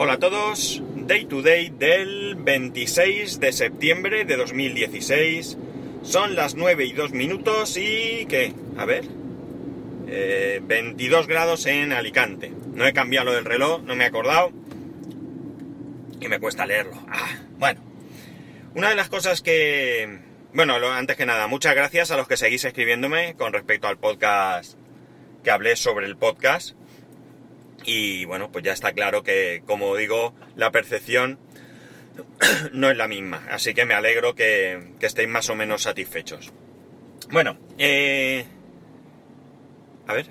Hola a todos, Day to Day del 26 de septiembre de 2016. Son las 9 y 2 minutos y... ¿qué? A ver. Eh, 22 grados en Alicante. No he cambiado lo del reloj, no me he acordado. Y me cuesta leerlo. Ah, bueno. Una de las cosas que... Bueno, antes que nada, muchas gracias a los que seguís escribiéndome con respecto al podcast que hablé sobre el podcast y bueno, pues ya está claro que, como digo, la percepción no es la misma. Así que me alegro que, estéis más o menos satisfechos. Bueno, eh... A ver.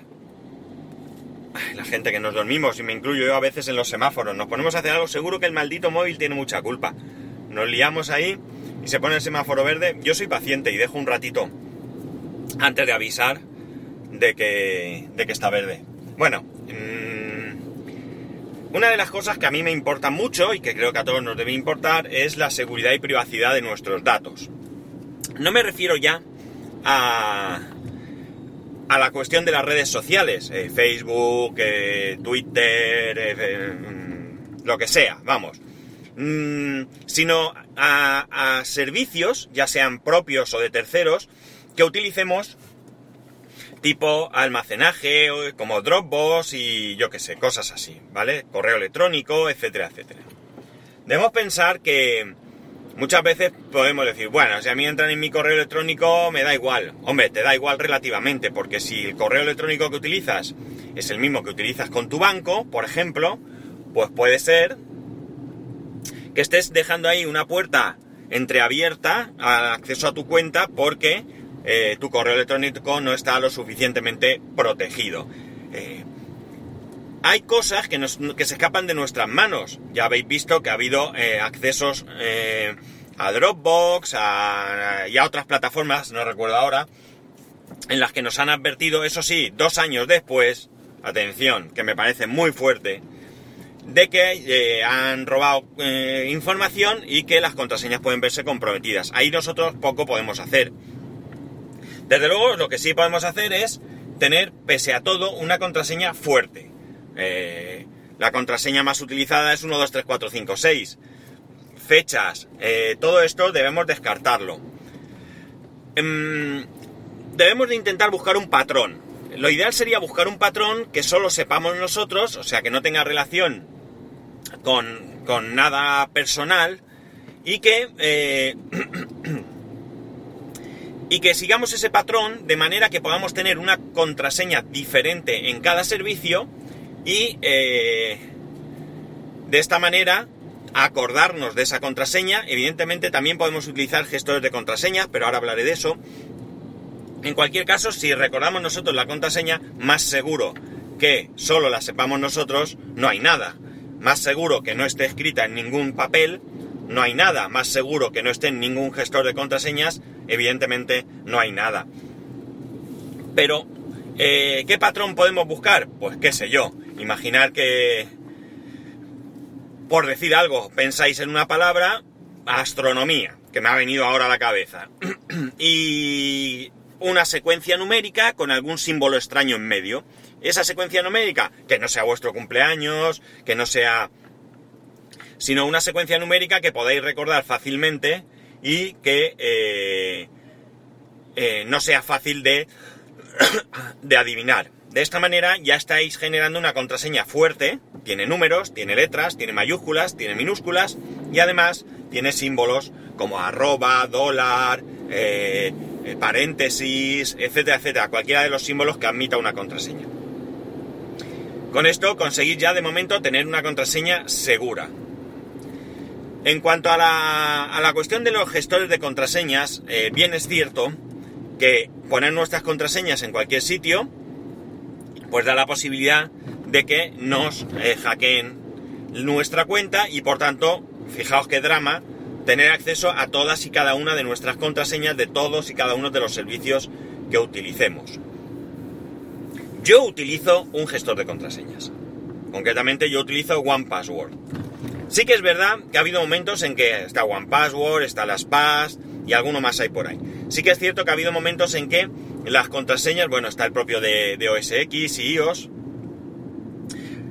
La gente que nos dormimos, y me incluyo yo a veces en los semáforos, nos ponemos a hacer algo, seguro que el maldito móvil tiene mucha culpa. Nos liamos ahí y se pone el semáforo verde. Yo soy paciente y dejo un ratito antes de avisar de que, de que está verde. Bueno, una de las cosas que a mí me importa mucho y que creo que a todos nos debe importar es la seguridad y privacidad de nuestros datos. No me refiero ya a, a la cuestión de las redes sociales, eh, Facebook, eh, Twitter, eh, mm, lo que sea, vamos, mm, sino a, a servicios, ya sean propios o de terceros, que utilicemos tipo almacenaje como Dropbox y yo qué sé, cosas así, ¿vale? Correo electrónico, etcétera, etcétera. Debemos pensar que muchas veces podemos decir, bueno, si a mí entran en mi correo electrónico me da igual. Hombre, te da igual relativamente, porque si el correo electrónico que utilizas es el mismo que utilizas con tu banco, por ejemplo, pues puede ser que estés dejando ahí una puerta entreabierta al acceso a tu cuenta porque eh, tu correo electrónico no está lo suficientemente protegido. Eh, hay cosas que, se escapan de nuestras manos. Ya habéis visto que ha habido eh, accesos a Dropbox y a otras plataformas, no recuerdo ahora, en las que nos han advertido, eso sí, dos años después, atención, que me parece muy fuerte, de que han robado información y que las contraseñas pueden verse comprometidas. Ahí nosotros poco podemos hacer. Desde luego, lo que sí podemos hacer es tener, pese a todo, una contraseña fuerte. Eh, la contraseña más utilizada es 123456. Fechas, eh, todo esto debemos descartarlo. Em, debemos de intentar buscar un patrón. Lo ideal sería buscar un patrón que solo sepamos nosotros, o sea, que no tenga relación con, con nada personal y que eh, y que sigamos ese patrón de manera que podamos tener una contraseña diferente en cada servicio y eh, de esta manera acordarnos de esa contraseña. Evidentemente también podemos utilizar gestores de contraseñas, pero ahora hablaré de eso. En cualquier caso, si recordamos nosotros la contraseña, más seguro que solo la sepamos nosotros, no hay nada. Más seguro que no esté escrita en ningún papel, no hay nada. Más seguro que no esté en ningún gestor de contraseñas, evidentemente no hay nada. Pero, eh, ¿qué patrón podemos buscar? Pues qué sé yo, imaginar que, por decir algo, pensáis en una palabra, astronomía, que me ha venido ahora a la cabeza, y una secuencia numérica con algún símbolo extraño en medio. Esa secuencia numérica, que no sea vuestro cumpleaños, que no sea... sino una secuencia numérica que podáis recordar fácilmente y que eh, eh, no sea fácil de, de adivinar. De esta manera ya estáis generando una contraseña fuerte, tiene números, tiene letras, tiene mayúsculas, tiene minúsculas y además tiene símbolos como arroba, dólar, eh, paréntesis, etcétera, etcétera, cualquiera de los símbolos que admita una contraseña. Con esto conseguís ya de momento tener una contraseña segura. En cuanto a la, cuestión de los gestores de contraseñas, eh, bien es cierto que poner nuestras contraseñas en cualquier sitio, pues da la posibilidad de que nos eh, hackeen nuestra cuenta y por tanto, fijaos qué drama, tener acceso a todas y cada una de nuestras contraseñas de todos y cada uno de los servicios que utilicemos. Yo utilizo un gestor de contraseñas. Concretamente yo utilizo OnePassword. Sí que es verdad que ha habido momentos en que está OnePassword, está LastPass y alguno más hay por ahí. Sí que es cierto que ha habido momentos en que las contraseñas, bueno, está el propio de, OS X y iOS,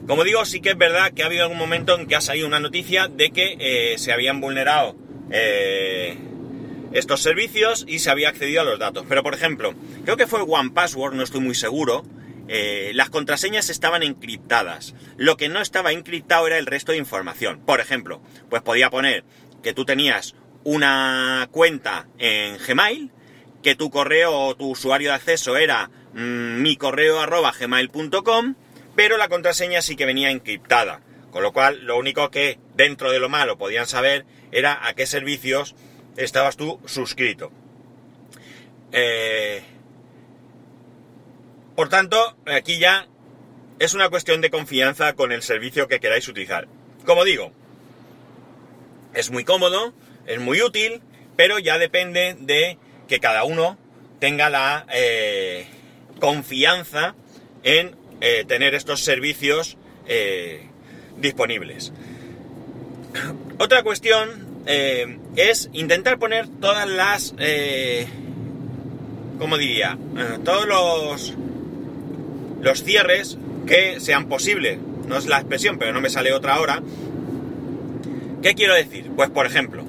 Como digo, sí que es verdad que ha habido algún momento en que ha salido una noticia de que eh, se habían vulnerado eh, estos servicios y se había accedido a los datos. Pero por ejemplo, creo que fue One Password, no estoy muy seguro, eh, las contraseñas estaban encriptadas. Lo que no estaba encriptado era el resto de información. Por ejemplo, pues podía poner que tú tenías una cuenta en Gmail, que tu correo o tu usuario de acceso era mm, mi correo gmail.com, pero la contraseña sí que venía encriptada. Con lo cual, lo único que dentro de lo malo podían saber era a qué servicios estabas tú suscrito. Eh, por tanto, aquí ya es una cuestión de confianza con el servicio que queráis utilizar. Como digo, es muy cómodo, es muy útil, pero ya depende de que cada uno tenga la eh, confianza en eh, tener estos servicios eh, disponibles. Otra cuestión es intentar poner todas las, ¿cómo diría? todos los los cierres que sean posibles. No es la expresión, pero no me sale otra ahora. ¿Qué quiero decir? Pues por ejemplo,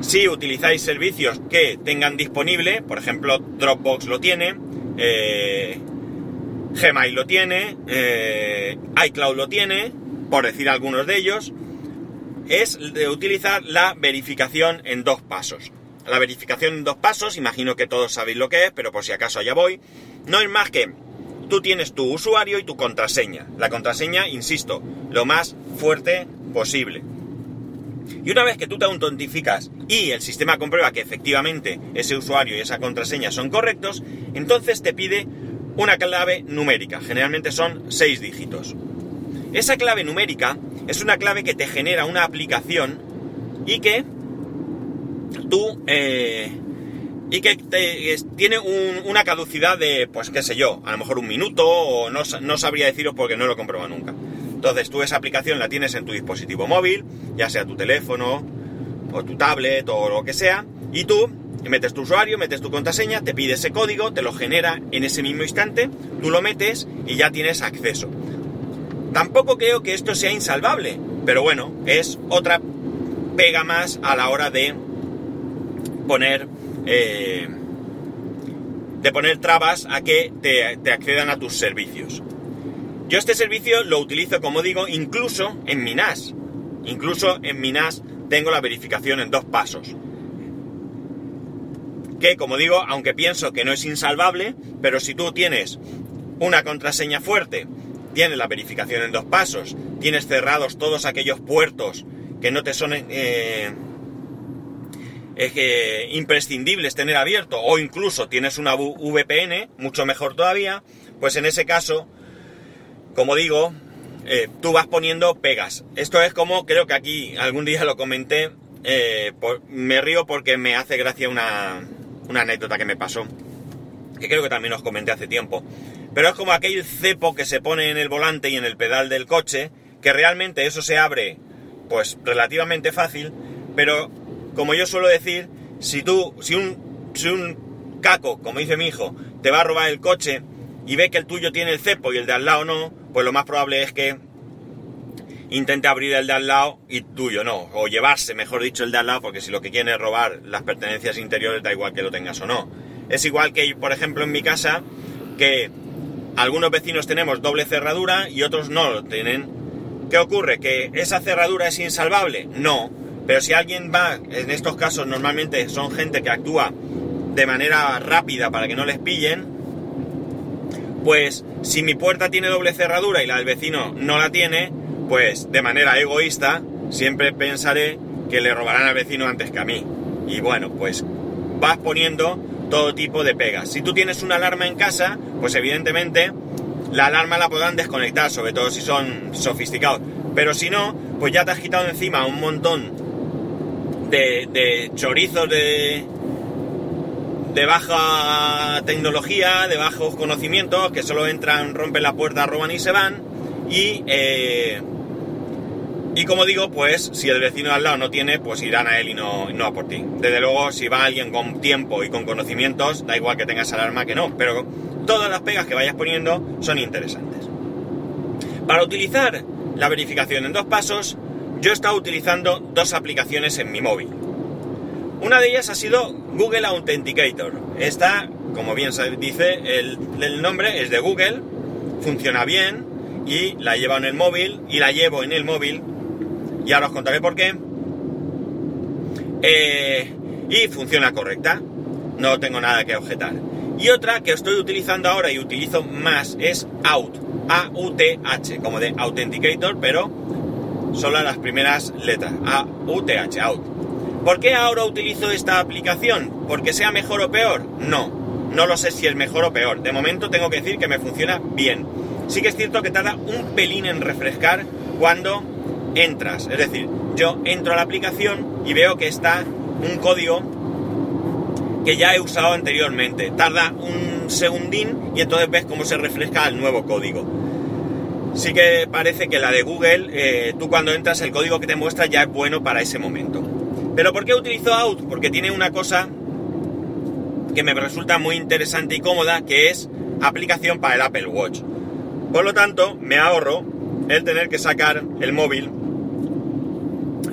si utilizáis servicios que tengan disponible, por ejemplo Dropbox lo tiene, eh, Gmail lo tiene, eh, iCloud lo tiene, por decir algunos de ellos, es de utilizar la verificación en dos pasos. La verificación en dos pasos, imagino que todos sabéis lo que es, pero por si acaso allá voy, no es más que tú tienes tu usuario y tu contraseña. La contraseña, insisto, lo más fuerte posible. Y una vez que tú te autentificas y el sistema comprueba que efectivamente ese usuario y esa contraseña son correctos, entonces te pide una clave numérica. Generalmente son seis dígitos. Esa clave numérica es una clave que te genera una aplicación y que tú eh, y que tiene una caducidad de, pues qué sé yo, a lo mejor un minuto o no, no sabría deciros porque no lo he nunca. Entonces tú esa aplicación la tienes en tu dispositivo móvil, ya sea tu teléfono o tu tablet o lo que sea, y tú metes tu usuario, metes tu contraseña, te pide ese código, te lo genera en ese mismo instante, tú lo metes y ya tienes acceso. Tampoco creo que esto sea insalvable, pero bueno, es otra pega más a la hora de poner eh, de poner trabas a que te, accedan a tus servicios. Yo este servicio lo utilizo, como digo, incluso en mi NAS. Incluso en mi NAS tengo la verificación en dos pasos. Que, como digo, aunque pienso que no es insalvable, pero si tú tienes una contraseña fuerte, tienes la verificación en dos pasos, tienes cerrados todos aquellos puertos que no te son eh, es que imprescindible tener abierto o incluso tienes una VPN, mucho mejor todavía, pues en ese caso, como digo, eh, tú vas poniendo pegas. Esto es como, creo que aquí algún día lo comenté, eh, me río porque me hace gracia una, una anécdota que me pasó, que creo que también os comenté hace tiempo. Pero es como aquel cepo que se pone en el volante y en el pedal del coche, que realmente eso se abre pues relativamente fácil, pero como yo suelo decir, si tú, si un, si un caco, como dice mi hijo, te va a robar el coche y ve que el tuyo tiene el cepo y el de al lado no, pues lo más probable es que intente abrir el de al lado y tuyo no, o llevarse, mejor dicho, el de al lado, porque si lo que quiere es robar las pertenencias interiores, da igual que lo tengas o no. Es igual que, por ejemplo, en mi casa, que algunos vecinos tenemos doble cerradura y otros no lo tienen. ¿Qué ocurre? ¿Que esa cerradura es insalvable? No, pero si alguien va, en estos casos normalmente son gente que actúa de manera rápida para que no les pillen, pues si mi puerta tiene doble cerradura y la del vecino no la tiene, pues de manera egoísta siempre pensaré que le robarán al vecino antes que a mí. Y bueno, pues vas poniendo todo tipo de pegas. Si tú tienes una alarma en casa, pues evidentemente la alarma la podrán desconectar, sobre todo si son sofisticados. Pero si no, pues ya te has quitado encima un montón de, chorizos de, de baja tecnología, de bajos conocimientos, que solo entran, rompen la puerta, roban y se van. Y, eh, y como digo, pues si el vecino al lado no tiene, pues irán a él y no, no a por ti. Desde luego, si va alguien con tiempo y con conocimientos, da igual que tengas alarma que no, pero todas las pegas que vayas poniendo son interesantes. Para utilizar la verificación en dos pasos, yo he estado utilizando dos aplicaciones en mi móvil. Una de ellas ha sido Google Authenticator. Esta, como bien se dice, el, nombre es de Google, funciona bien y la llevo en el móvil y la llevo en el móvil y ahora os contaré por qué. Eh, y funciona correcta, no tengo nada que objetar. Y otra que estoy utilizando ahora y utilizo más es Out, A-U-T-H, como de Authenticator, pero solo las primeras letras, A-U-T-H, Out. ¿Por qué ahora utilizo esta aplicación? ¿Porque sea mejor o peor? No, no lo sé si es mejor o peor. De momento tengo que decir que me funciona bien. Sí que es cierto que tarda un pelín en refrescar cuando entras. Es decir, yo entro a la aplicación y veo que está un código que ya he usado anteriormente. Tarda un segundín y entonces ves cómo se refresca el nuevo código. Sí que parece que la de Google, eh, tú cuando entras el código que te muestra ya es bueno para ese momento. Pero ¿por qué utilizo Out? Porque tiene una cosa que me resulta muy interesante y cómoda, que es aplicación para el Apple Watch. Por lo tanto, me ahorro el tener que sacar el móvil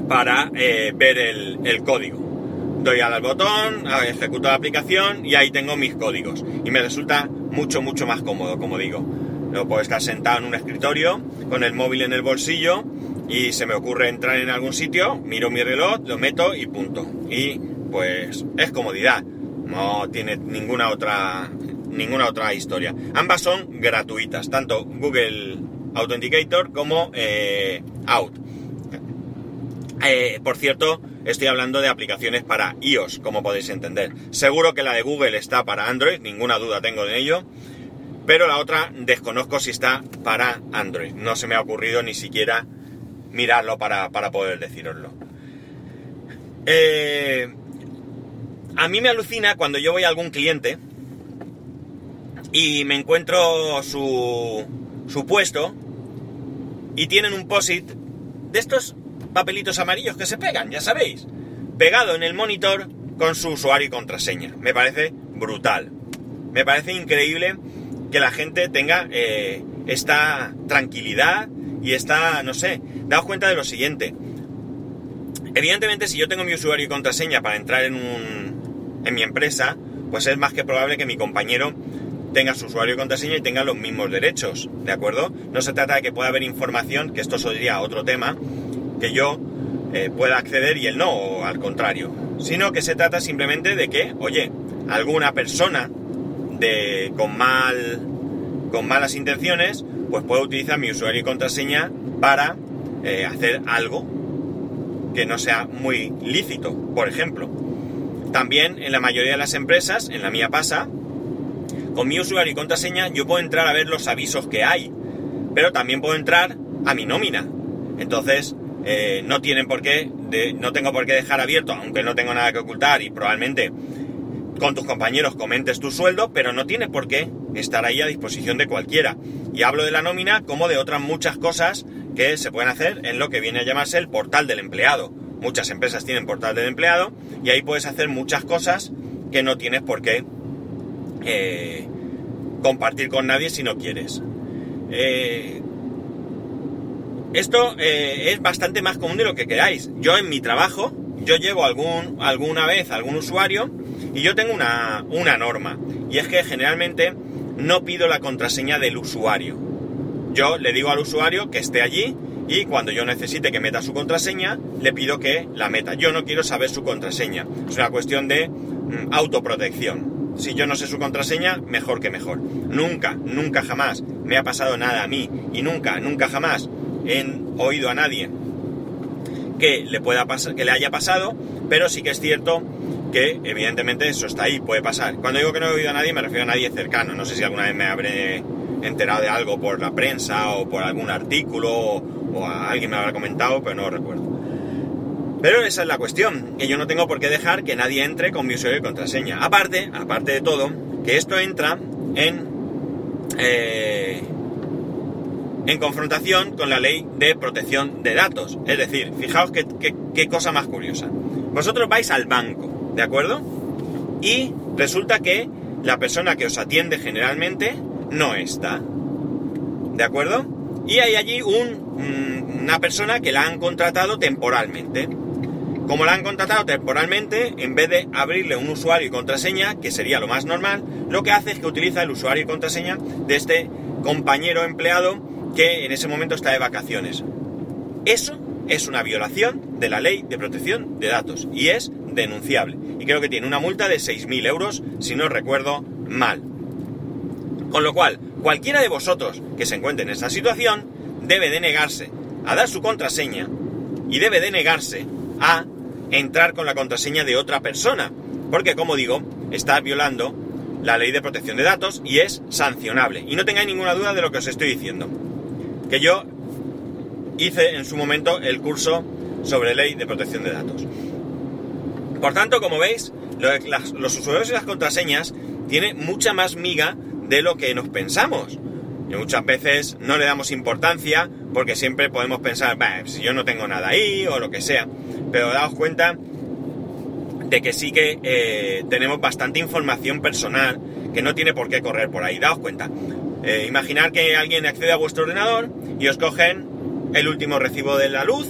para eh, ver el, código. Doy al botón, ejecuto la aplicación y ahí tengo mis códigos. Y me resulta mucho, mucho más cómodo, como digo. No puedo estar sentado en un escritorio con el móvil en el bolsillo y se me ocurre entrar en algún sitio, miro mi reloj, lo meto y punto. Y pues es comodidad. No tiene ninguna otra ninguna otra historia. Ambas son gratuitas, tanto Google Authenticator como eh, Out. Eh, por cierto, estoy hablando de aplicaciones para iOS, como podéis entender. Seguro que la de Google está para Android, ninguna duda tengo de ello. Pero la otra desconozco si está para Android. No se me ha ocurrido ni siquiera mirarlo para, poder deciroslo. Eh, a mí me alucina cuando yo voy a algún cliente y me encuentro su, su puesto y tienen un POSIT de estos papelitos amarillos que se pegan, ya sabéis, pegado en el monitor con su usuario y contraseña. Me parece brutal. Me parece increíble que la gente tenga eh, esta tranquilidad y esta, no sé, daos cuenta de lo siguiente. Evidentemente, si yo tengo mi usuario y contraseña para entrar en un, en mi empresa, pues es más que probable que mi compañero tenga su usuario y contraseña y tenga los mismos derechos, ¿de acuerdo? No se trata de que pueda haber información, que esto sería otro tema, que yo eh, pueda acceder y él no, o al contrario. Sino que se trata simplemente de que, oye, alguna persona de, con, mal, con malas intenciones, pues puede utilizar mi usuario y contraseña para eh, hacer algo que no sea muy lícito, por ejemplo. También en la mayoría de las empresas, en la mía pasa, con mi usuario y contraseña yo puedo entrar a ver los avisos que hay, pero también puedo entrar a mi nómina. Entonces, eh, no tienen por qué, no tengo por qué dejar abierto, aunque no tengo nada que ocultar y probablemente con tus compañeros comentes tu sueldo, pero no tiene por qué estar ahí a disposición de cualquiera. Y hablo de la nómina como de otras muchas cosas que se pueden hacer en lo que viene a llamarse el portal del empleado. Muchas empresas tienen portal del empleado y ahí puedes hacer muchas cosas que no tienes por qué eh, compartir con nadie si no quieres. Eh, esto eh, es bastante más común de lo que queráis. Yo en mi trabajo, yo llevo algún, alguna vez algún usuario y yo tengo una, una norma. Y es que generalmente no pido la contraseña del usuario. Yo le digo al usuario que esté allí y cuando yo necesite que meta su contraseña, le pido que la meta. Yo no quiero saber su contraseña. Es una cuestión de mm, autoprotección. Si yo no sé su contraseña, mejor que mejor. Nunca, nunca jamás me ha pasado nada a mí y nunca, nunca jamás he oído a nadie que le pueda pasar, que le haya pasado, pero sí que es cierto que evidentemente eso está ahí, puede pasar. Cuando digo que no he oído a nadie me refiero a nadie cercano, no sé si alguna vez me habré enterado de algo por la prensa o por algún artículo o, alguien me habrá comentado, pero no recuerdo. Pero esa es la cuestión, que yo no tengo por qué dejar que nadie entre con mi usuario y contraseña. Aparte, aparte de todo, que esto entra en eh, en confrontación con la ley de protección de datos. Es decir, fijaos qué, cosa más curiosa. Vosotros vais al banco, ¿de acuerdo? Y resulta que la persona que os atiende generalmente no está. ¿De acuerdo? y hay allí un, mm, una persona que la han contratado temporalmente. Como la han contratado temporalmente, en vez de abrirle un usuario y contraseña, que sería lo más normal, lo que hace es que utiliza el usuario y contraseña de este compañero empleado que en ese momento está de vacaciones. Eso es una violación de la ley de protección de datos y es denunciable. Y creo que tiene una multa de 6.000 euros, si no recuerdo mal. Con lo cual, cualquiera de vosotros que se encuentre en esta situación debe de negarse a dar su contraseña y debe de negarse a entrar con la contraseña de otra persona. Porque, como digo, está violando la ley de protección de datos y es sancionable. Y no tengáis ninguna duda de lo que os estoy diciendo. Que yo hice en su momento el curso sobre ley de protección de datos. Por tanto, como veis, los usuarios y las contraseñas tienen mucha más miga de lo que nos pensamos. Y muchas veces no le damos importancia porque siempre podemos pensar, si yo no tengo nada ahí o lo que sea. Pero daos cuenta de que sí que eh, tenemos bastante información personal que no tiene por qué correr por ahí. Daos cuenta. Eh, imaginar que alguien accede a vuestro ordenador y os cogen el último recibo de la luz,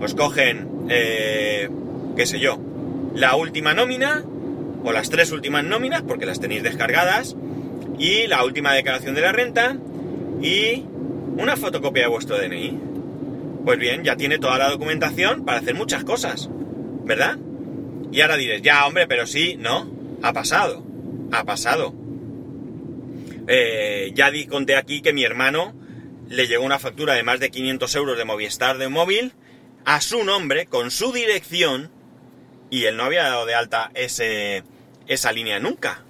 os cogen, eh, qué sé yo, la última nómina o las tres últimas nóminas porque las tenéis descargadas y la última declaración de la renta y una fotocopia de vuestro DNI. Pues bien, ya tiene toda la documentación para hacer muchas cosas, ¿verdad? Y ahora diréis, ya hombre, pero sí, no, ha pasado, ha pasado. Eh, ya di, conté aquí que mi hermano le llegó una factura de más de 500 euros de Movistar de móvil a su nombre, con su dirección, y él no había dado de alta ese, esa línea nunca.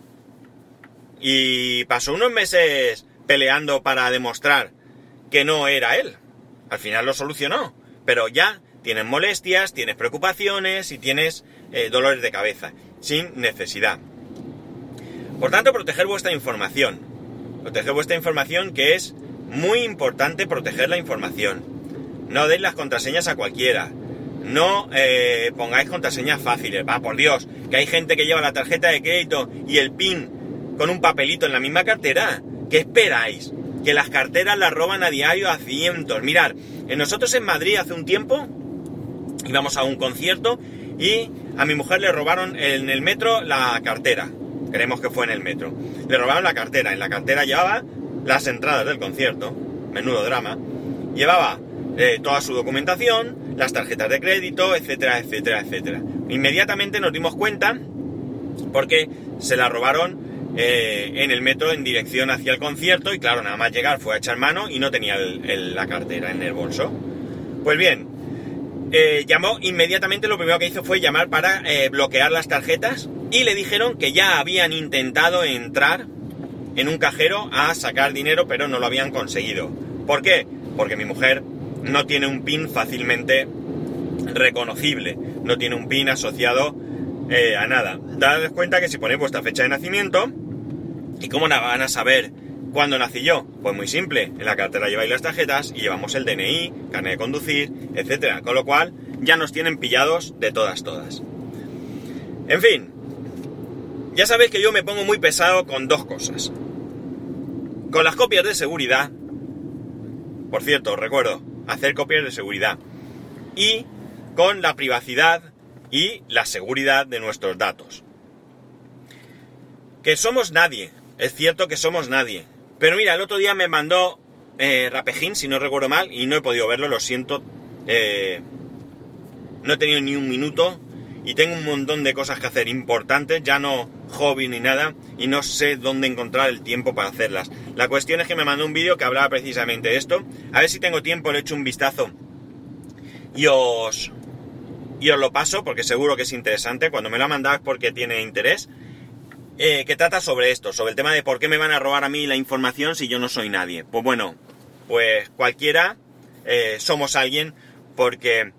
Y pasó unos meses peleando para demostrar que no era él. Al final lo solucionó, pero ya tienes molestias, tienes preocupaciones y tienes eh, dolores de cabeza, sin necesidad. Por tanto, proteger vuestra información. Proteger vuestra información que es muy importante proteger la información. No deis las contraseñas a cualquiera. No eh, pongáis contraseñas fáciles. Va, por Dios, que hay gente que lleva la tarjeta de crédito y el PIN con un papelito en la misma cartera. ¿Qué esperáis? Que las carteras las roban a diario a cientos. Mirar, nosotros en Madrid hace un tiempo íbamos a un concierto y a mi mujer le robaron en el metro la cartera. Creemos que fue en el metro. Le robaron la cartera. En la cartera llevaba las entradas del concierto, menudo drama, llevaba eh, toda su documentación, las tarjetas de crédito, etcétera, etcétera, etcétera. Inmediatamente nos dimos cuenta porque se la robaron eh, en el metro en dirección hacia el concierto y claro, nada más llegar fue a echar mano y no tenía la cartera en el bolso. Pues bien, eh, llamó inmediatamente, lo primero que hizo fue llamar para bloquear las tarjetas y le dijeron que ya habían intentado entrar en un cajero a sacar dinero, pero no lo habían conseguido. ¿Por qué? Porque mi mujer no tiene un PIN fácilmente reconocible, no tiene un PIN asociado eh, a nada. Dad cuenta que si ponéis vuestra fecha de nacimiento, ¿y cómo van a saber cuándo nací yo? Pues muy simple, en la cartera lleváis las tarjetas y llevamos el DNI, carnet de conducir, etcétera. Con lo cual, ya nos tienen pillados de todas, todas. En fin, ya sabéis que yo me pongo muy pesado con dos cosas. Con las copias de seguridad, por cierto, recuerdo, hacer copias de seguridad. Y con la privacidad y la seguridad de nuestros datos. Que somos nadie, es cierto que somos nadie. Pero mira, el otro día me mandó eh, Rapejín, si no recuerdo mal, y no he podido verlo, lo siento. Eh, no he tenido ni un minuto y tengo un montón de cosas que hacer importantes, ya no hobby ni nada, y no sé dónde encontrar el tiempo para hacerlas. La cuestión es que me mandó un vídeo que hablaba precisamente de esto. A ver si tengo tiempo, le echo un vistazo y os, y os lo paso, porque seguro que es interesante. Cuando me lo mandáis porque tiene interés. Eh, que trata sobre esto, sobre el tema de por qué me van a robar a mí la información si yo no soy nadie. Pues bueno, pues cualquiera eh, somos alguien porque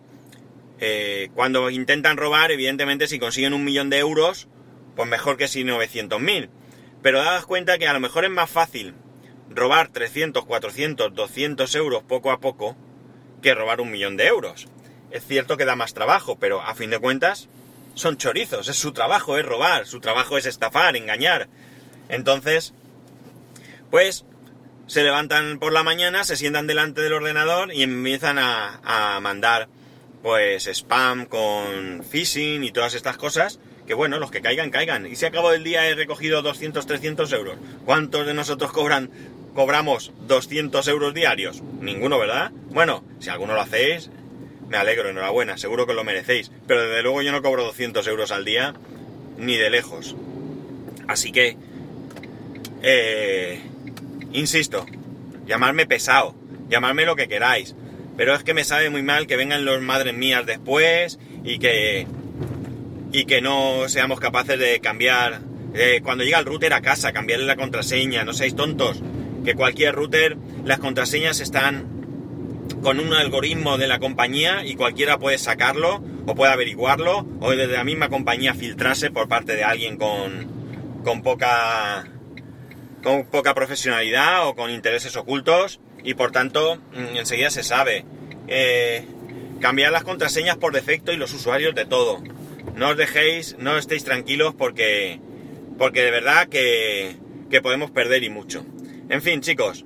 eh, cuando intentan robar, evidentemente si consiguen un millón de euros, pues mejor que si 900.000. Pero dadas cuenta que a lo mejor es más fácil robar 300, 400, 200 euros poco a poco que robar un millón de euros. Es cierto que da más trabajo, pero a fin de cuentas son chorizos, es su trabajo, es robar, su trabajo es estafar, engañar. Entonces, pues se levantan por la mañana, se sientan delante del ordenador y empiezan a, a mandar pues spam con phishing y todas estas cosas, que bueno, los que caigan, caigan. Y si acabo del día he recogido 200, 300 euros. ¿Cuántos de nosotros cobran, cobramos 200 euros diarios? Ninguno, ¿verdad? Bueno, si alguno lo hacéis, me alegro, enhorabuena, seguro que lo merecéis. Pero desde luego yo no cobro 200 euros al día, ni de lejos. Así que, eh, insisto, llamarme pesado, llamarme lo que queráis. Pero es que me sabe muy mal que vengan los madres mías después y que y que no seamos capaces de cambiar eh, cuando llega el router a casa, cambiarle la contraseña, no seáis tontos, que cualquier router, las contraseñas están con un algoritmo de la compañía y cualquiera puede sacarlo o puede averiguarlo o desde la misma compañía filtrarse por parte de alguien con, con poca con poca profesionalidad o con intereses ocultos y por tanto mm, enseguida se sabe. Eh, cambiar las contraseñas por defecto y los usuarios de todo. No os dejéis, no estéis tranquilos porque, porque de verdad que, que podemos perder y mucho. En fin, chicos,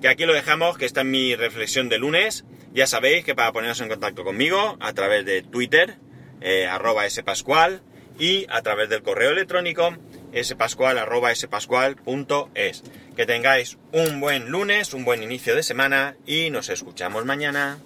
que aquí lo dejamos, que esta es mi reflexión de lunes. Ya sabéis que para poneros en contacto conmigo a través de Twitter, eh, arroba spascual, y a través del correo electrónico spascual arroba spascual.es. Que tengáis un buen lunes, un buen inicio de semana y nos escuchamos mañana.